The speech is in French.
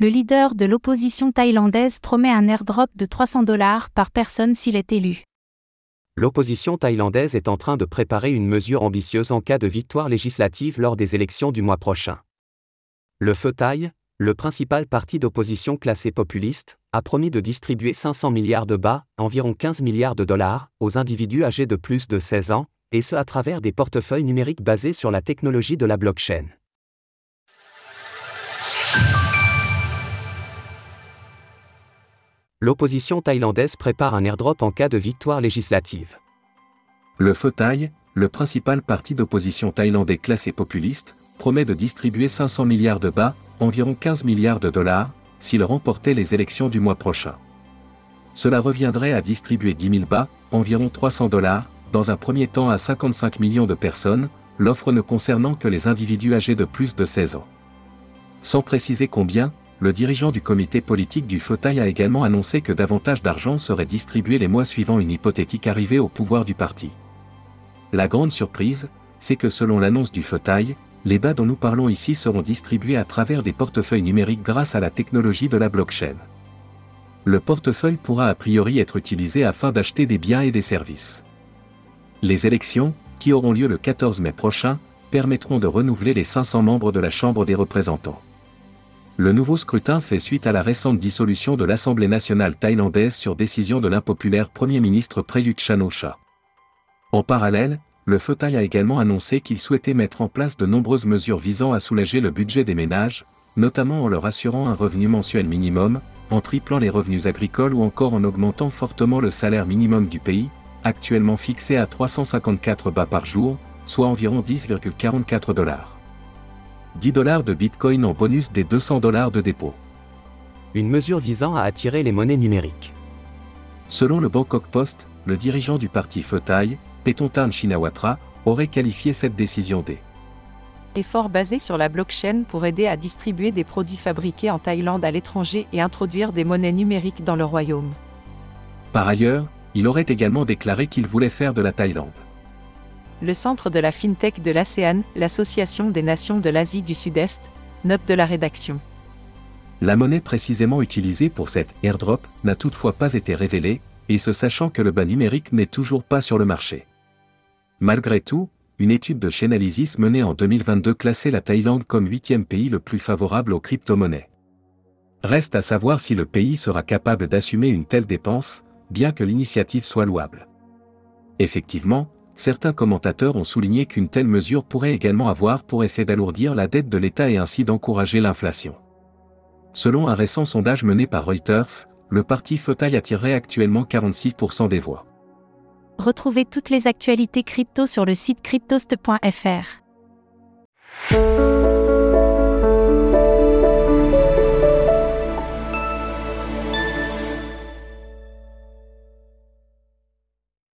le leader de l'opposition thaïlandaise promet un airdrop de 300 dollars par personne s'il est élu. L'opposition thaïlandaise est en train de préparer une mesure ambitieuse en cas de victoire législative lors des élections du mois prochain. Le Feu Thaï, le principal parti d'opposition classé populiste, a promis de distribuer 500 milliards de bas, environ 15 milliards de dollars, aux individus âgés de plus de 16 ans, et ce à travers des portefeuilles numériques basés sur la technologie de la blockchain. L'opposition thaïlandaise prépare un airdrop en cas de victoire législative. Le Feu le principal parti d'opposition thaïlandais classé populiste, promet de distribuer 500 milliards de bas, environ 15 milliards de dollars, s'il remportait les élections du mois prochain. Cela reviendrait à distribuer 10 000 bas, environ 300 dollars, dans un premier temps à 55 millions de personnes, l'offre ne concernant que les individus âgés de plus de 16 ans. Sans préciser combien, le dirigeant du comité politique du fauteuil a également annoncé que davantage d'argent serait distribué les mois suivant une hypothétique arrivée au pouvoir du parti. La grande surprise, c'est que selon l'annonce du fauteuil, les bas dont nous parlons ici seront distribués à travers des portefeuilles numériques grâce à la technologie de la blockchain. Le portefeuille pourra a priori être utilisé afin d'acheter des biens et des services. Les élections, qui auront lieu le 14 mai prochain, permettront de renouveler les 500 membres de la Chambre des représentants. Le nouveau scrutin fait suite à la récente dissolution de l'Assemblée nationale thaïlandaise sur décision de l'impopulaire Premier ministre Prayut Chan-o-cha. En parallèle, le FETAI a également annoncé qu'il souhaitait mettre en place de nombreuses mesures visant à soulager le budget des ménages, notamment en leur assurant un revenu mensuel minimum, en triplant les revenus agricoles ou encore en augmentant fortement le salaire minimum du pays, actuellement fixé à 354 bas par jour, soit environ 10,44 dollars. 10 dollars de Bitcoin en bonus des 200 dollars de dépôt. Une mesure visant à attirer les monnaies numériques. Selon le Bangkok Post, le dirigeant du parti Fetai, Petontan Shinawatra, aurait qualifié cette décision d'« effort basé sur la blockchain pour aider à distribuer des produits fabriqués en Thaïlande à l'étranger et introduire des monnaies numériques dans le royaume. Par ailleurs, il aurait également déclaré qu'il voulait faire de la Thaïlande le centre de la FinTech de l'ASEAN, l'Association des nations de l'Asie du Sud-Est, note de la rédaction. La monnaie précisément utilisée pour cette airdrop n'a toutefois pas été révélée, et ce sachant que le bas numérique n'est toujours pas sur le marché. Malgré tout, une étude de Chainalysis menée en 2022 classait la Thaïlande comme huitième pays le plus favorable aux crypto-monnaies. Reste à savoir si le pays sera capable d'assumer une telle dépense, bien que l'initiative soit louable. Effectivement, certains commentateurs ont souligné qu'une telle mesure pourrait également avoir pour effet d'alourdir la dette de l'État et ainsi d'encourager l'inflation. Selon un récent sondage mené par Reuters, le parti Fauteuil attirerait actuellement 46% des voix. Retrouvez toutes les actualités crypto sur le site cryptost.fr.